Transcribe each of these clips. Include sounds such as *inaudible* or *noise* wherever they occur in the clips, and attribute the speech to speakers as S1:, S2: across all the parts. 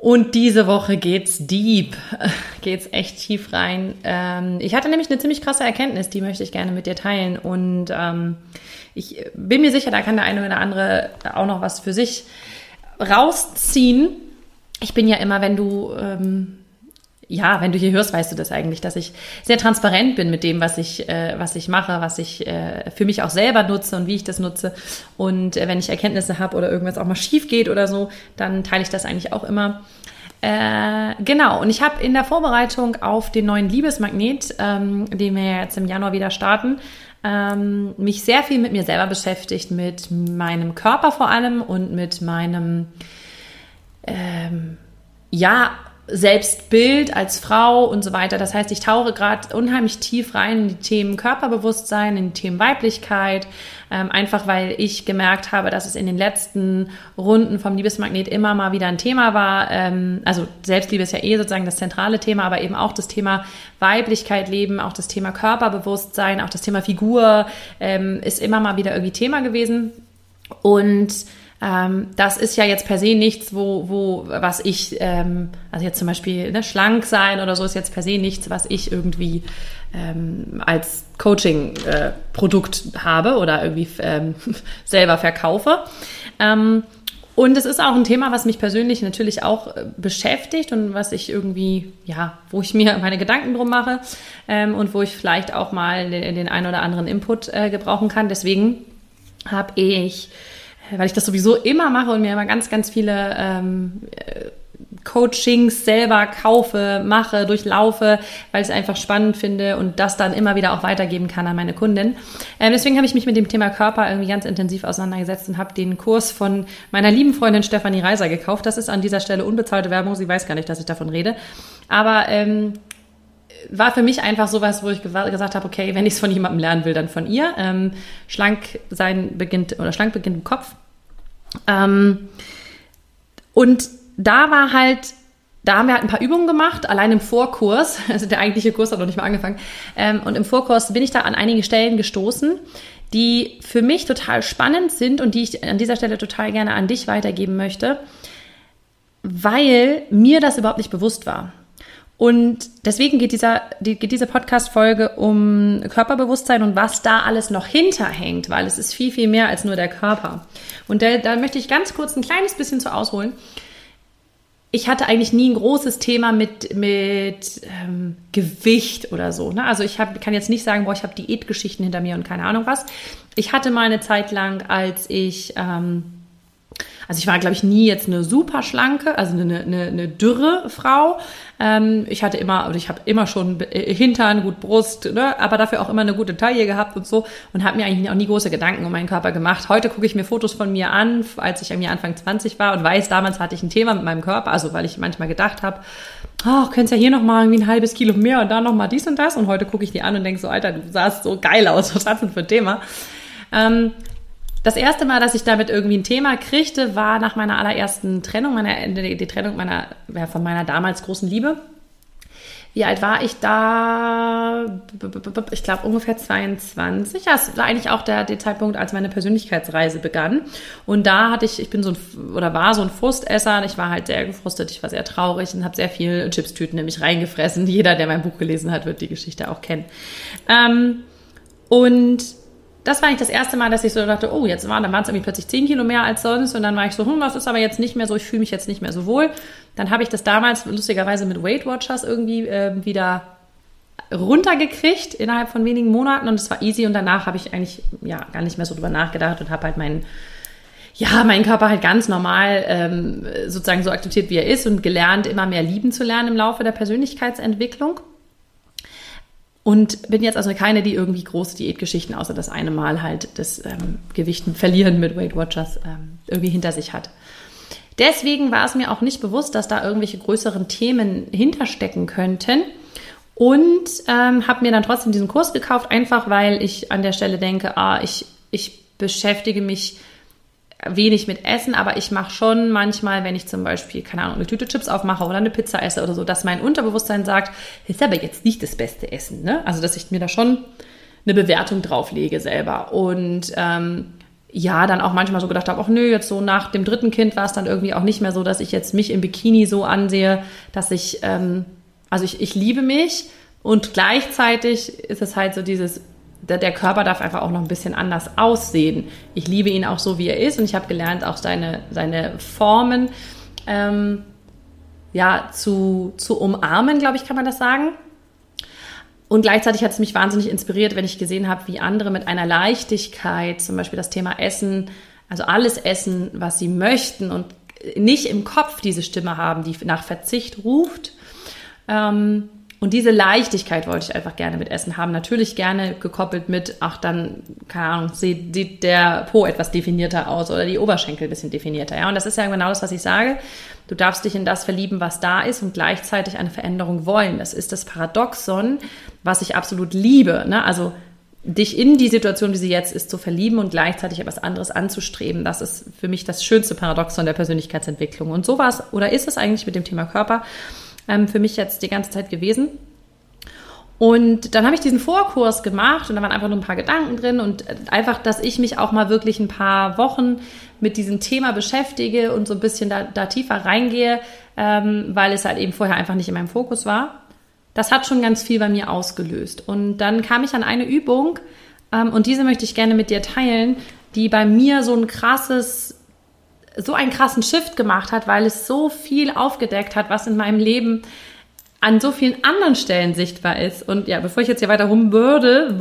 S1: Und diese Woche geht's deep, *laughs* geht's echt tief rein. Ähm, ich hatte nämlich eine ziemlich krasse Erkenntnis, die möchte ich gerne mit dir teilen. Und ähm, ich bin mir sicher, da kann der eine oder andere auch noch was für sich rausziehen. Ich bin ja immer, wenn du ähm, ja, wenn du hier hörst, weißt du das eigentlich, dass ich sehr transparent bin mit dem, was ich, äh, was ich mache, was ich äh, für mich auch selber nutze und wie ich das nutze. Und äh, wenn ich Erkenntnisse habe oder irgendwas auch mal schief geht oder so, dann teile ich das eigentlich auch immer. Äh, genau, und ich habe in der Vorbereitung auf den neuen Liebesmagnet, ähm, den wir jetzt im Januar wieder starten, ähm, mich sehr viel mit mir selber beschäftigt, mit meinem Körper vor allem und mit meinem, ähm, ja, Selbstbild als Frau und so weiter. Das heißt, ich tauche gerade unheimlich tief rein in die Themen Körperbewusstsein, in die Themen Weiblichkeit, ähm, einfach weil ich gemerkt habe, dass es in den letzten Runden vom Liebesmagnet immer mal wieder ein Thema war. Ähm, also Selbstliebe ist ja eh sozusagen das zentrale Thema, aber eben auch das Thema Weiblichkeit leben, auch das Thema Körperbewusstsein, auch das Thema Figur ähm, ist immer mal wieder irgendwie Thema gewesen. Und ähm, das ist ja jetzt per se nichts, wo, wo was ich, ähm, also jetzt zum Beispiel ne, schlank sein oder so ist jetzt per se nichts, was ich irgendwie ähm, als Coaching-Produkt äh, habe oder irgendwie ähm, *laughs* selber verkaufe. Ähm, und es ist auch ein Thema, was mich persönlich natürlich auch äh, beschäftigt und was ich irgendwie, ja, wo ich mir meine Gedanken drum mache ähm, und wo ich vielleicht auch mal den, den einen oder anderen Input äh, gebrauchen kann. Deswegen habe ich weil ich das sowieso immer mache und mir immer ganz, ganz viele ähm, Coachings selber kaufe, mache, durchlaufe, weil ich es einfach spannend finde und das dann immer wieder auch weitergeben kann an meine Kundin. Ähm, deswegen habe ich mich mit dem Thema Körper irgendwie ganz intensiv auseinandergesetzt und habe den Kurs von meiner lieben Freundin Stefanie Reiser gekauft. Das ist an dieser Stelle unbezahlte Werbung. Sie weiß gar nicht, dass ich davon rede. Aber ähm, war für mich einfach sowas, wo ich gesagt habe, okay, wenn ich es von jemandem lernen will, dann von ihr. Ähm, schlank sein beginnt oder schlank beginnt im Kopf. Ähm, und da war halt, da haben wir halt ein paar Übungen gemacht, allein im Vorkurs, *laughs* also der eigentliche Kurs hat noch nicht mal angefangen. Ähm, und im Vorkurs bin ich da an einige Stellen gestoßen, die für mich total spannend sind und die ich an dieser Stelle total gerne an dich weitergeben möchte, weil mir das überhaupt nicht bewusst war. Und deswegen geht, dieser, die, geht diese Podcast-Folge um Körperbewusstsein und was da alles noch hinterhängt, weil es ist viel, viel mehr als nur der Körper. Und da, da möchte ich ganz kurz ein kleines bisschen zu ausholen. Ich hatte eigentlich nie ein großes Thema mit, mit ähm, Gewicht oder so. Ne? Also ich hab, kann jetzt nicht sagen, boah, ich habe Diätgeschichten hinter mir und keine Ahnung was. Ich hatte mal eine Zeit lang, als ich... Ähm, also ich war, glaube ich, nie jetzt eine super schlanke, also eine, eine, eine dürre Frau. Ähm, ich hatte immer, oder ich habe immer schon äh, Hintern, gut Brust, ne, aber dafür auch immer eine gute Taille gehabt und so und habe mir eigentlich auch nie große Gedanken um meinen Körper gemacht. Heute gucke ich mir Fotos von mir an, als ich irgendwie Anfang 20 war und weiß, damals hatte ich ein Thema mit meinem Körper, also weil ich manchmal gedacht habe, oh, könntest ja hier noch mal irgendwie ein halbes Kilo mehr und da noch mal dies und das und heute gucke ich die an und denke so, Alter, du sahst so geil aus, was hast du denn für ein Thema? Ähm, das erste Mal, dass ich damit irgendwie ein Thema kriegte, war nach meiner allerersten Trennung, meiner, die Trennung meiner, ja, von meiner damals großen Liebe. wie alt war ich da? Ich glaube ungefähr 22. Ja, es war eigentlich auch der, der Zeitpunkt, als meine Persönlichkeitsreise begann. Und da hatte ich, ich bin so ein, oder war so ein Frustesser. Ich war halt sehr gefrustet, ich war sehr traurig und habe sehr viel Chipstüten in mich reingefressen. *laughs* Jeder, der mein Buch gelesen hat, wird die Geschichte auch kennen. Ähm, und das war eigentlich das erste Mal, dass ich so dachte, oh, jetzt waren, dann waren es irgendwie plötzlich 10 Kilo mehr als sonst. Und dann war ich so, hm, was ist aber jetzt nicht mehr so, ich fühle mich jetzt nicht mehr so wohl. Dann habe ich das damals lustigerweise mit Weight Watchers irgendwie äh, wieder runtergekriegt innerhalb von wenigen Monaten und es war easy und danach habe ich eigentlich ja gar nicht mehr so drüber nachgedacht und habe halt meinen ja, meinen Körper halt ganz normal ähm, sozusagen so akzeptiert, wie er ist und gelernt, immer mehr lieben zu lernen im Laufe der Persönlichkeitsentwicklung. Und bin jetzt also keine, die irgendwie große Diätgeschichten, außer das eine Mal halt das ähm, Gewichten verlieren mit Weight Watchers ähm, irgendwie hinter sich hat. Deswegen war es mir auch nicht bewusst, dass da irgendwelche größeren Themen hinterstecken könnten. Und ähm, habe mir dann trotzdem diesen Kurs gekauft, einfach weil ich an der Stelle denke, ah, ich, ich beschäftige mich wenig mit Essen, aber ich mache schon manchmal, wenn ich zum Beispiel, keine Ahnung, eine Tüte Chips aufmache oder eine Pizza esse oder so, dass mein Unterbewusstsein sagt, ist aber jetzt nicht das beste Essen. Ne? Also, dass ich mir da schon eine Bewertung drauflege selber. Und ähm, ja, dann auch manchmal so gedacht habe, ach nö, jetzt so nach dem dritten Kind war es dann irgendwie auch nicht mehr so, dass ich jetzt mich im Bikini so ansehe, dass ich, ähm, also ich, ich liebe mich und gleichzeitig ist es halt so dieses der Körper darf einfach auch noch ein bisschen anders aussehen. Ich liebe ihn auch so, wie er ist und ich habe gelernt, auch seine, seine Formen ähm, ja, zu, zu umarmen, glaube ich, kann man das sagen. Und gleichzeitig hat es mich wahnsinnig inspiriert, wenn ich gesehen habe, wie andere mit einer Leichtigkeit, zum Beispiel das Thema Essen, also alles essen, was sie möchten und nicht im Kopf diese Stimme haben, die nach Verzicht ruft. Ähm, und diese Leichtigkeit wollte ich einfach gerne mit Essen haben. Natürlich gerne gekoppelt mit, ach, dann, keine Ahnung, sieht, sieht der Po etwas definierter aus oder die Oberschenkel ein bisschen definierter. Ja, und das ist ja genau das, was ich sage. Du darfst dich in das verlieben, was da ist und gleichzeitig eine Veränderung wollen. Das ist das Paradoxon, was ich absolut liebe. Ne? Also dich in die Situation, wie sie jetzt ist, zu verlieben und gleichzeitig etwas anderes anzustreben. Das ist für mich das schönste Paradoxon der Persönlichkeitsentwicklung. Und so war es, oder ist es eigentlich mit dem Thema Körper ähm, für mich jetzt die ganze Zeit gewesen. Und dann habe ich diesen Vorkurs gemacht und da waren einfach nur ein paar Gedanken drin und einfach, dass ich mich auch mal wirklich ein paar Wochen mit diesem Thema beschäftige und so ein bisschen da, da tiefer reingehe, ähm, weil es halt eben vorher einfach nicht in meinem Fokus war. Das hat schon ganz viel bei mir ausgelöst. Und dann kam ich an eine Übung ähm, und diese möchte ich gerne mit dir teilen, die bei mir so ein krasses so einen krassen Shift gemacht hat, weil es so viel aufgedeckt hat, was in meinem Leben an so vielen anderen Stellen sichtbar ist. Und ja, bevor ich jetzt hier weiter rumbürde,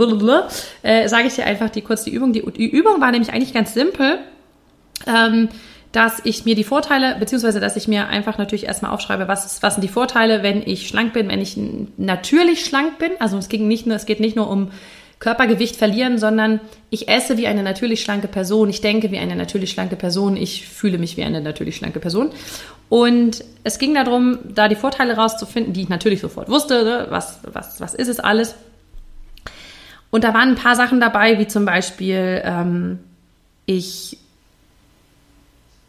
S1: äh, sage ich dir einfach die kurz die Übung. Die, die, Übung war nämlich eigentlich ganz simpel, ähm, dass ich mir die Vorteile, beziehungsweise dass ich mir einfach natürlich erstmal aufschreibe, was, ist, was sind die Vorteile, wenn ich schlank bin, wenn ich natürlich schlank bin. Also es ging nicht nur, es geht nicht nur um Körpergewicht verlieren, sondern ich esse wie eine natürlich schlanke Person, ich denke wie eine natürlich schlanke Person, ich fühle mich wie eine natürlich schlanke Person. Und es ging darum, da die Vorteile rauszufinden, die ich natürlich sofort wusste, ne? was, was, was ist es alles. Und da waren ein paar Sachen dabei, wie zum Beispiel, ähm, ich,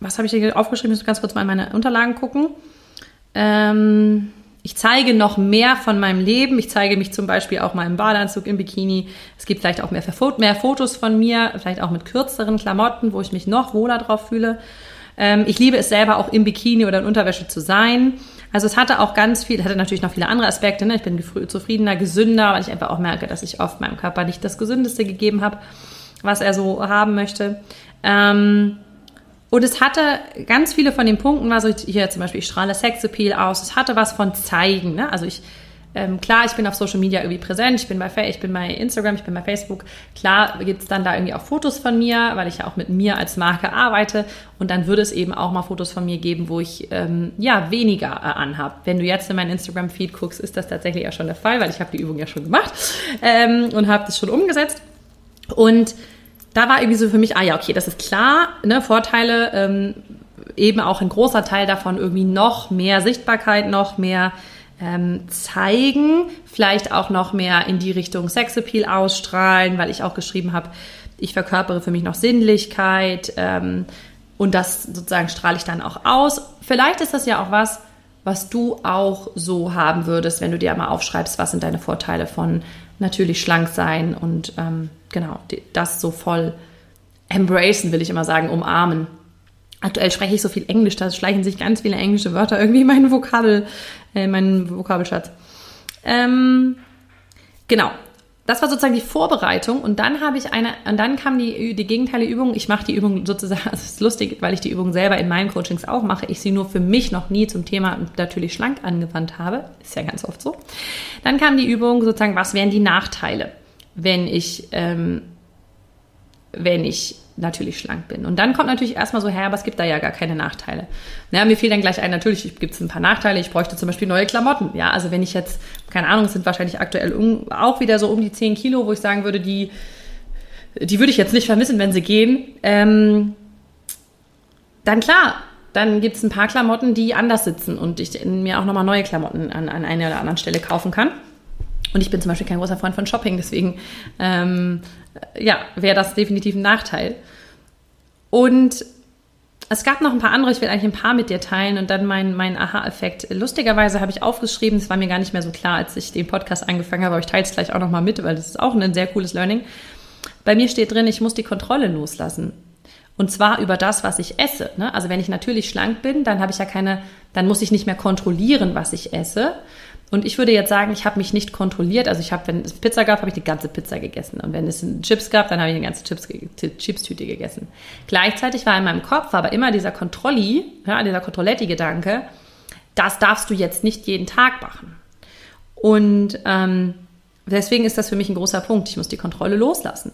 S1: was habe ich hier aufgeschrieben? Ich muss ganz kurz mal in meine Unterlagen gucken. Ähm, ich zeige noch mehr von meinem Leben. Ich zeige mich zum Beispiel auch mal im Badeanzug, im Bikini. Es gibt vielleicht auch mehr, mehr Fotos von mir, vielleicht auch mit kürzeren Klamotten, wo ich mich noch wohler drauf fühle. Ähm, ich liebe es selber auch im Bikini oder in Unterwäsche zu sein. Also es hatte auch ganz viel, hatte natürlich noch viele andere Aspekte. Ne? Ich bin zufriedener, gesünder, weil ich einfach auch merke, dass ich oft meinem Körper nicht das Gesündeste gegeben habe, was er so haben möchte. Ähm, und es hatte ganz viele von den Punkten, also hier zum Beispiel, ich strahle Sexappeal aus, es hatte was von zeigen. Ne? Also ich, ähm, klar, ich bin auf Social Media irgendwie präsent, ich bin bei, ich bin bei Instagram, ich bin bei Facebook. Klar gibt es dann da irgendwie auch Fotos von mir, weil ich ja auch mit mir als Marke arbeite. Und dann würde es eben auch mal Fotos von mir geben, wo ich ähm, ja weniger äh, anhabe. Wenn du jetzt in meinen Instagram-Feed guckst, ist das tatsächlich ja schon der Fall, weil ich habe die Übung ja schon gemacht ähm, und habe das schon umgesetzt. Und da war irgendwie so für mich, ah ja, okay, das ist klar, ne, Vorteile, ähm, eben auch ein großer Teil davon irgendwie noch mehr Sichtbarkeit, noch mehr ähm, zeigen, vielleicht auch noch mehr in die Richtung Sexappeal ausstrahlen, weil ich auch geschrieben habe, ich verkörpere für mich noch Sinnlichkeit ähm, und das sozusagen strahle ich dann auch aus. Vielleicht ist das ja auch was, was du auch so haben würdest, wenn du dir mal aufschreibst, was sind deine Vorteile von natürlich schlank sein und ähm, genau, das so voll embracen, will ich immer sagen, umarmen. Aktuell spreche ich so viel Englisch, da schleichen sich ganz viele englische Wörter irgendwie in meinen Vokabel, äh, meinen Vokabelschatz. Ähm, genau, das war sozusagen die Vorbereitung und dann habe ich eine, und dann kam die, die gegenteilige Übung. Ich mache die Übung sozusagen, *laughs* also es ist lustig, weil ich die Übung selber in meinen Coachings auch mache. Ich sie nur für mich noch nie zum Thema natürlich schlank angewandt habe. Ist ja ganz oft so. Dann kam die Übung sozusagen, was wären die Nachteile, wenn ich, ähm, wenn ich natürlich schlank bin. Und dann kommt natürlich erstmal so, her, aber es gibt da ja gar keine Nachteile. Ja, mir fiel dann gleich ein, natürlich gibt es ein paar Nachteile. Ich bräuchte zum Beispiel neue Klamotten. Ja, also wenn ich jetzt, keine Ahnung, es sind wahrscheinlich aktuell um, auch wieder so um die 10 Kilo, wo ich sagen würde, die, die würde ich jetzt nicht vermissen, wenn sie gehen. Ähm, dann klar, dann gibt es ein paar Klamotten, die anders sitzen und ich mir auch nochmal neue Klamotten an, an einer oder anderen Stelle kaufen kann. Und ich bin zum Beispiel kein großer Freund von Shopping, deswegen ähm, ja, wäre das definitiv ein Nachteil. Und es gab noch ein paar andere, ich will eigentlich ein paar mit dir teilen und dann mein, mein Aha-Effekt. Lustigerweise habe ich aufgeschrieben, das war mir gar nicht mehr so klar, als ich den Podcast angefangen habe, aber ich teile es gleich auch nochmal mit, weil das ist auch ein sehr cooles Learning. Bei mir steht drin, ich muss die Kontrolle loslassen. Und zwar über das, was ich esse. Ne? Also wenn ich natürlich schlank bin, dann habe ich ja keine, dann muss ich nicht mehr kontrollieren, was ich esse, und ich würde jetzt sagen, ich habe mich nicht kontrolliert. Also ich habe, wenn es Pizza gab, habe ich die ganze Pizza gegessen. Und wenn es Chips gab, dann habe ich eine ganze Chips, Chips-Tüte gegessen. Gleichzeitig war in meinem Kopf aber immer dieser Kontrolli, ja, dieser Kontrolletti-Gedanke, das darfst du jetzt nicht jeden Tag machen. Und ähm, deswegen ist das für mich ein großer Punkt. Ich muss die Kontrolle loslassen.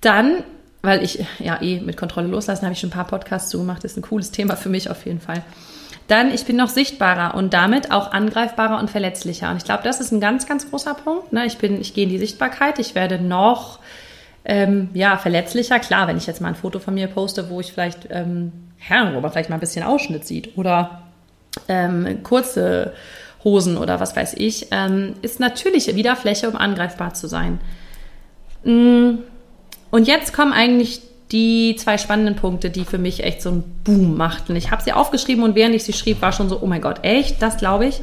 S1: Dann, weil ich ja eh mit Kontrolle loslassen habe ich schon ein paar Podcasts zugemacht, ist ein cooles Thema für mich auf jeden Fall. Dann, ich bin noch sichtbarer und damit auch angreifbarer und verletzlicher. Und ich glaube, das ist ein ganz, ganz großer Punkt. Ne? Ich bin, ich gehe in die Sichtbarkeit, ich werde noch ähm, ja, verletzlicher. Klar, wenn ich jetzt mal ein Foto von mir poste, wo ich vielleicht, ähm, ja, wo man vielleicht mal ein bisschen Ausschnitt sieht oder ähm, kurze Hosen oder was weiß ich, ähm, ist natürlich wieder Fläche, um angreifbar zu sein. Mm, und jetzt kommen eigentlich die zwei spannenden Punkte, die für mich echt so einen Boom machten. Ich habe sie aufgeschrieben und während ich sie schrieb, war schon so, oh mein Gott, echt, das glaube ich.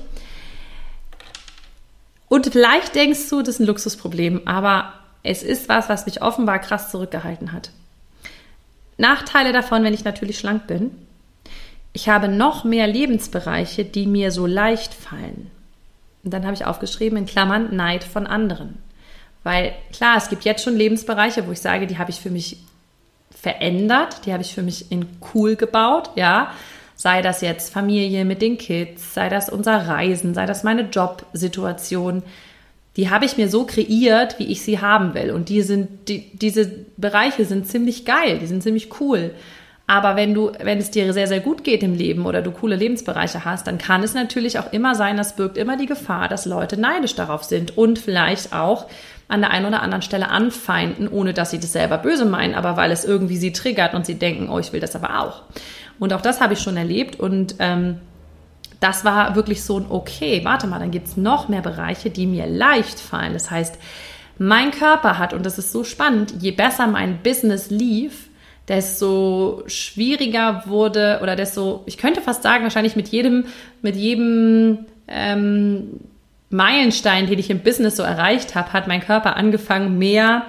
S1: Und vielleicht denkst du, das ist ein Luxusproblem, aber es ist was, was mich offenbar krass zurückgehalten hat. Nachteile davon, wenn ich natürlich schlank bin. Ich habe noch mehr Lebensbereiche, die mir so leicht fallen. Und dann habe ich aufgeschrieben in Klammern Neid von anderen. Weil klar, es gibt jetzt schon Lebensbereiche, wo ich sage, die habe ich für mich verändert, die habe ich für mich in cool gebaut, ja. Sei das jetzt Familie mit den Kids, sei das unser Reisen, sei das meine Jobsituation. Die habe ich mir so kreiert, wie ich sie haben will. Und die sind, die, diese Bereiche sind ziemlich geil, die sind ziemlich cool. Aber wenn du, wenn es dir sehr, sehr gut geht im Leben oder du coole Lebensbereiche hast, dann kann es natürlich auch immer sein, das birgt immer die Gefahr, dass Leute neidisch darauf sind und vielleicht auch an der einen oder anderen Stelle anfeinden, ohne dass sie das selber böse meinen, aber weil es irgendwie sie triggert und sie denken, oh, ich will das aber auch. Und auch das habe ich schon erlebt und ähm, das war wirklich so ein okay, warte mal, dann gibt es noch mehr Bereiche, die mir leicht fallen. Das heißt, mein Körper hat, und das ist so spannend, je besser mein Business lief, desto schwieriger wurde oder desto, ich könnte fast sagen, wahrscheinlich mit jedem, mit jedem ähm, Meilenstein, den ich im Business so erreicht habe, hat mein Körper angefangen, mehr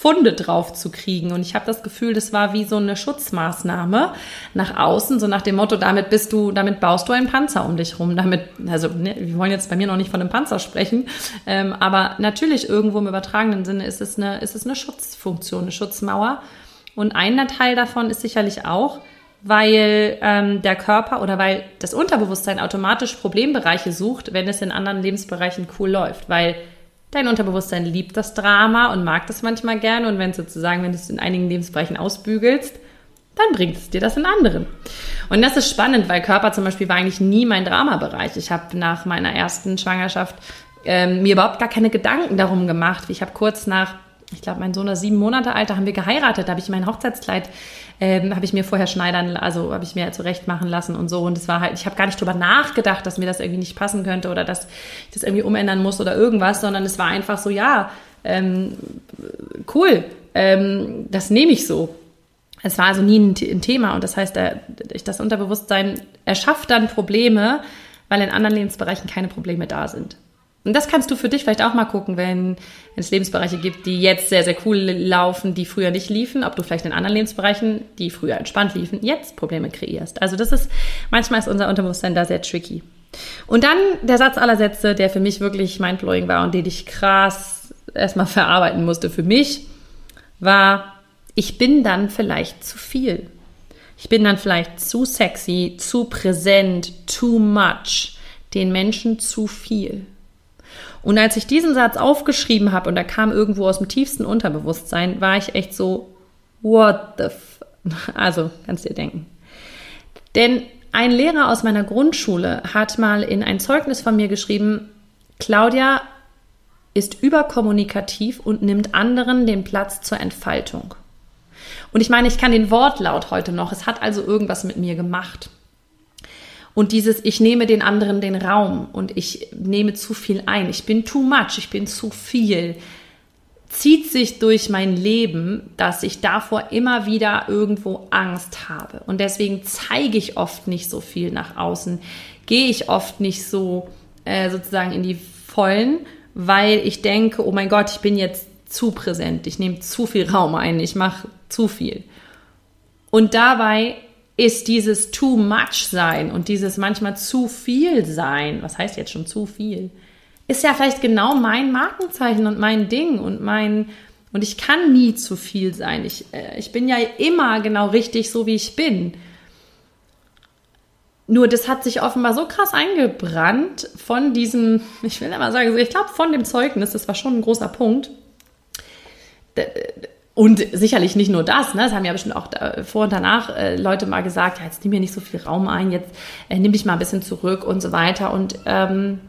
S1: Funde drauf zu kriegen. Und ich habe das Gefühl, das war wie so eine Schutzmaßnahme nach außen, so nach dem Motto, damit bist du, damit baust du einen Panzer um dich rum. Damit, also ne, wir wollen jetzt bei mir noch nicht von einem Panzer sprechen, ähm, aber natürlich irgendwo im übertragenen Sinne ist es eine, ist es eine Schutzfunktion, eine Schutzmauer. Und ein Teil davon ist sicherlich auch, weil ähm, der Körper oder weil das Unterbewusstsein automatisch Problembereiche sucht, wenn es in anderen Lebensbereichen cool läuft, weil dein Unterbewusstsein liebt das Drama und mag das manchmal gerne und wenn sozusagen, wenn du es in einigen Lebensbereichen ausbügelst, dann bringt es dir das in anderen. Und das ist spannend, weil Körper zum Beispiel war eigentlich nie mein Dramabereich. Ich habe nach meiner ersten Schwangerschaft ähm, mir überhaupt gar keine Gedanken darum gemacht. Ich habe kurz nach ich glaube, mein Sohn ist sieben Monate alt, da haben wir geheiratet, da habe ich mein Hochzeitskleid, ähm, habe ich mir vorher schneidern, also habe ich mir zurecht machen lassen und so. Und es war halt, ich habe gar nicht drüber nachgedacht, dass mir das irgendwie nicht passen könnte oder dass ich das irgendwie umändern muss oder irgendwas, sondern es war einfach so, ja, ähm, cool, ähm, das nehme ich so. Es war also nie ein, ein Thema und das heißt, der, das Unterbewusstsein erschafft dann Probleme, weil in anderen Lebensbereichen keine Probleme da sind. Und das kannst du für dich vielleicht auch mal gucken, wenn es Lebensbereiche gibt, die jetzt sehr, sehr cool laufen, die früher nicht liefen, ob du vielleicht in anderen Lebensbereichen, die früher entspannt liefen, jetzt Probleme kreierst. Also das ist, manchmal ist unser Unterbewusstsein da sehr tricky. Und dann der Satz aller Sätze, der für mich wirklich mindblowing war und den ich krass erstmal *laughs* verarbeiten musste für mich, war, ich bin dann vielleicht zu viel. Ich bin dann vielleicht zu sexy, zu präsent, too much, den Menschen zu viel. Und als ich diesen Satz aufgeschrieben habe und er kam irgendwo aus dem tiefsten Unterbewusstsein, war ich echt so, what the f *laughs* Also, kannst dir denken. Denn ein Lehrer aus meiner Grundschule hat mal in ein Zeugnis von mir geschrieben, Claudia ist überkommunikativ und nimmt anderen den Platz zur Entfaltung. Und ich meine, ich kann den Wortlaut heute noch. Es hat also irgendwas mit mir gemacht. Und dieses, ich nehme den anderen den Raum und ich nehme zu viel ein. Ich bin too much, ich bin zu viel. Zieht sich durch mein Leben, dass ich davor immer wieder irgendwo Angst habe. Und deswegen zeige ich oft nicht so viel nach außen. Gehe ich oft nicht so äh, sozusagen in die Vollen, weil ich denke, oh mein Gott, ich bin jetzt zu präsent. Ich nehme zu viel Raum ein. Ich mache zu viel. Und dabei ist dieses too much sein und dieses manchmal zu viel sein, was heißt jetzt schon zu viel, ist ja vielleicht genau mein Markenzeichen und mein Ding und mein, und ich kann nie zu viel sein. Ich, äh, ich bin ja immer genau richtig, so wie ich bin. Nur das hat sich offenbar so krass eingebrannt von diesem, ich will immer sagen, ich glaube von dem Zeugnis, das war schon ein großer Punkt und sicherlich nicht nur das, ne? das haben ja bestimmt auch vor und danach äh, Leute mal gesagt, ja, jetzt nimm mir nicht so viel Raum ein, jetzt äh, nimm dich mal ein bisschen zurück und so weiter. Und ähm,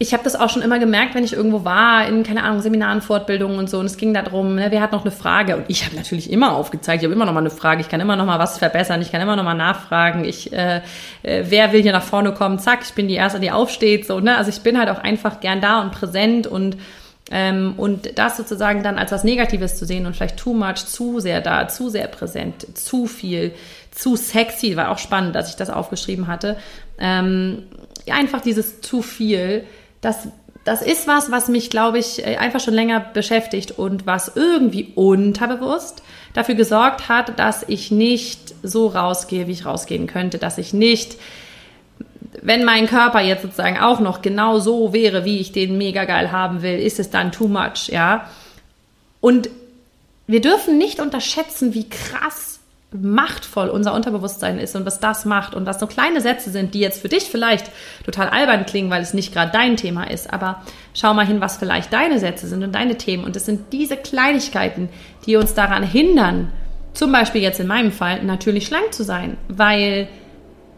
S1: ich habe das auch schon immer gemerkt, wenn ich irgendwo war, in, keine Ahnung, Seminaren, Fortbildungen und so. Und es ging darum, ne, wer hat noch eine Frage? Und ich habe natürlich immer aufgezeigt, ich habe immer noch mal eine Frage, ich kann immer noch mal was verbessern, ich kann immer noch mal nachfragen. Ich, äh, äh, wer will hier nach vorne kommen? Zack, ich bin die Erste, die aufsteht. So, ne? Also ich bin halt auch einfach gern da und präsent und ähm, und das sozusagen dann als was Negatives zu sehen und vielleicht too much, zu sehr da, zu sehr präsent, zu viel, zu sexy, war auch spannend, dass ich das aufgeschrieben hatte. Ähm, einfach dieses zu viel, das, das ist was, was mich, glaube ich, äh, einfach schon länger beschäftigt und was irgendwie unterbewusst dafür gesorgt hat, dass ich nicht so rausgehe, wie ich rausgehen könnte, dass ich nicht wenn mein Körper jetzt sozusagen auch noch genau so wäre, wie ich den mega geil haben will, ist es dann too much, ja. Und wir dürfen nicht unterschätzen, wie krass machtvoll unser Unterbewusstsein ist und was das macht und was so kleine Sätze sind, die jetzt für dich vielleicht total albern klingen, weil es nicht gerade dein Thema ist, aber schau mal hin, was vielleicht deine Sätze sind und deine Themen und es sind diese Kleinigkeiten, die uns daran hindern, zum Beispiel jetzt in meinem Fall natürlich schlank zu sein, weil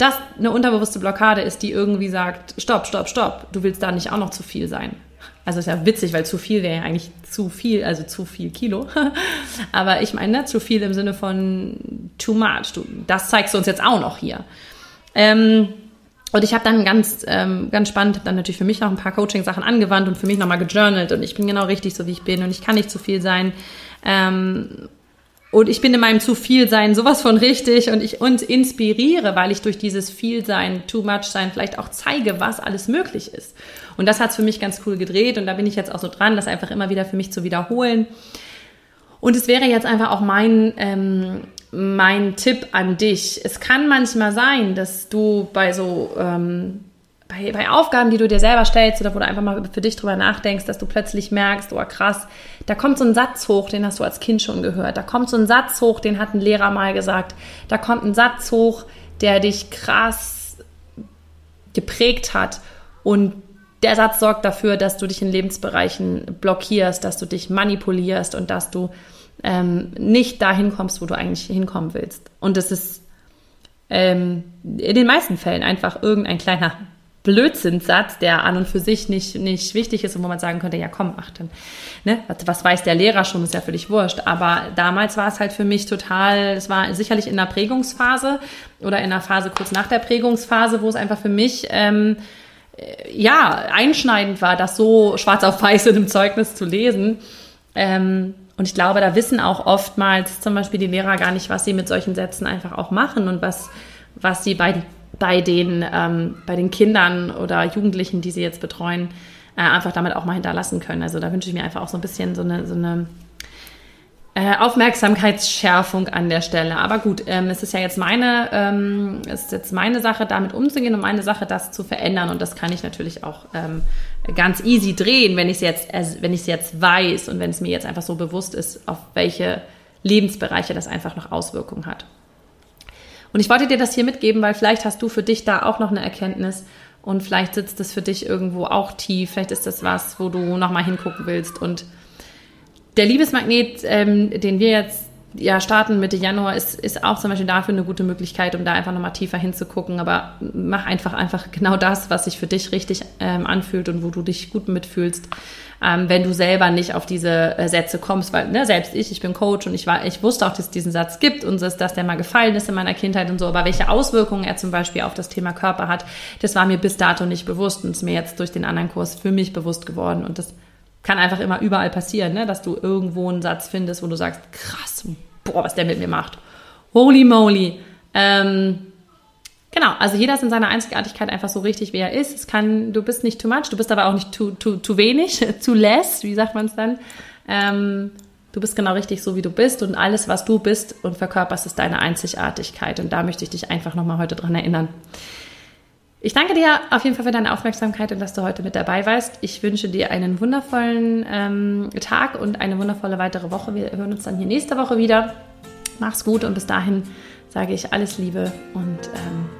S1: das eine unterbewusste Blockade ist, die irgendwie sagt, stopp, stopp, stopp, du willst da nicht auch noch zu viel sein. Also ist ja witzig, weil zu viel wäre ja eigentlich zu viel, also zu viel Kilo. *laughs* Aber ich meine, ne, zu viel im Sinne von too much. Du, das zeigst du uns jetzt auch noch hier. Ähm, und ich habe dann ganz, ähm, ganz spannend, dann natürlich für mich noch ein paar Coaching-Sachen angewandt und für mich nochmal gejournalt und ich bin genau richtig, so wie ich bin und ich kann nicht zu viel sein. Ähm, und ich bin in meinem zu viel sein sowas von richtig und ich uns inspiriere, weil ich durch dieses viel sein, too much sein vielleicht auch zeige, was alles möglich ist. Und das hat's für mich ganz cool gedreht und da bin ich jetzt auch so dran, das einfach immer wieder für mich zu wiederholen. Und es wäre jetzt einfach auch mein, ähm, mein Tipp an dich. Es kann manchmal sein, dass du bei so ähm, bei, bei Aufgaben, die du dir selber stellst oder wo du einfach mal für dich drüber nachdenkst, dass du plötzlich merkst, oh krass, da kommt so ein Satz hoch, den hast du als Kind schon gehört. Da kommt so ein Satz hoch, den hat ein Lehrer mal gesagt. Da kommt ein Satz hoch, der dich krass geprägt hat. Und der Satz sorgt dafür, dass du dich in Lebensbereichen blockierst, dass du dich manipulierst und dass du ähm, nicht dahin kommst, wo du eigentlich hinkommen willst. Und es ist ähm, in den meisten Fällen einfach irgendein kleiner Blödsinnsatz, der an und für sich nicht, nicht wichtig ist und wo man sagen könnte, ja komm, ach dann, ne, was, weiß der Lehrer schon, ist ja dich wurscht. Aber damals war es halt für mich total, es war sicherlich in der Prägungsphase oder in der Phase kurz nach der Prägungsphase, wo es einfach für mich ähm, äh, ja einschneidend war, das so schwarz auf weiß in einem Zeugnis zu lesen. Ähm, Und ich glaube, da wissen auch oftmals zum Beispiel die Lehrer gar nicht, was sie mit solchen Sätzen einfach auch machen und was, was sie bei, bei, den, ähm, bei den Kindern oder Jugendlichen, die sie jetzt betreuen, äh, einfach damit auch mal hinterlassen können. Also da wünsche ich mir einfach auch so ein bisschen so eine, so eine äh, Aufmerksamkeitsschärfung an der Stelle. Aber gut, ähm, es ist ja jetzt meine, ähm, es ist jetzt meine Sache, damit umzugehen und meine Sache, das zu verändern. Und das kann ich natürlich auch ähm, ganz easy drehen, wenn ich es jetzt, wenn ich es jetzt weiß und wenn es mir jetzt einfach so bewusst ist, auf welche Lebensbereiche das einfach noch Auswirkungen hat. Und ich wollte dir das hier mitgeben, weil vielleicht hast du für dich da auch noch eine Erkenntnis und vielleicht sitzt das für dich irgendwo auch tief. Vielleicht ist das was, wo du nochmal hingucken willst und der Liebesmagnet, ähm, den wir jetzt ja starten Mitte Januar, ist, ist auch zum Beispiel dafür eine gute Möglichkeit, um da einfach nochmal tiefer hinzugucken. Aber mach einfach einfach genau das, was sich für dich richtig ähm, anfühlt und wo du dich gut mitfühlst. Ähm, wenn du selber nicht auf diese äh, Sätze kommst, weil ne, selbst ich, ich bin Coach und ich war, ich wusste auch, dass es diesen Satz gibt und dass, dass der mal gefallen ist in meiner Kindheit und so, aber welche Auswirkungen er zum Beispiel auf das Thema Körper hat, das war mir bis dato nicht bewusst und ist mir jetzt durch den anderen Kurs für mich bewusst geworden und das kann einfach immer überall passieren, ne? dass du irgendwo einen Satz findest, wo du sagst, krass, boah, was der mit mir macht. Holy moly. Ähm, genau, also jeder ist in seiner Einzigartigkeit einfach so richtig, wie er ist. Es kann, du bist nicht too much, du bist aber auch nicht too, wenig, *laughs* too less, wie sagt man es dann. Ähm, du bist genau richtig so, wie du bist und alles, was du bist und verkörperst, ist deine Einzigartigkeit. Und da möchte ich dich einfach nochmal heute dran erinnern. Ich danke dir auf jeden Fall für deine Aufmerksamkeit und dass du heute mit dabei warst. Ich wünsche dir einen wundervollen ähm, Tag und eine wundervolle weitere Woche. Wir hören uns dann hier nächste Woche wieder. Mach's gut und bis dahin sage ich alles Liebe und ähm,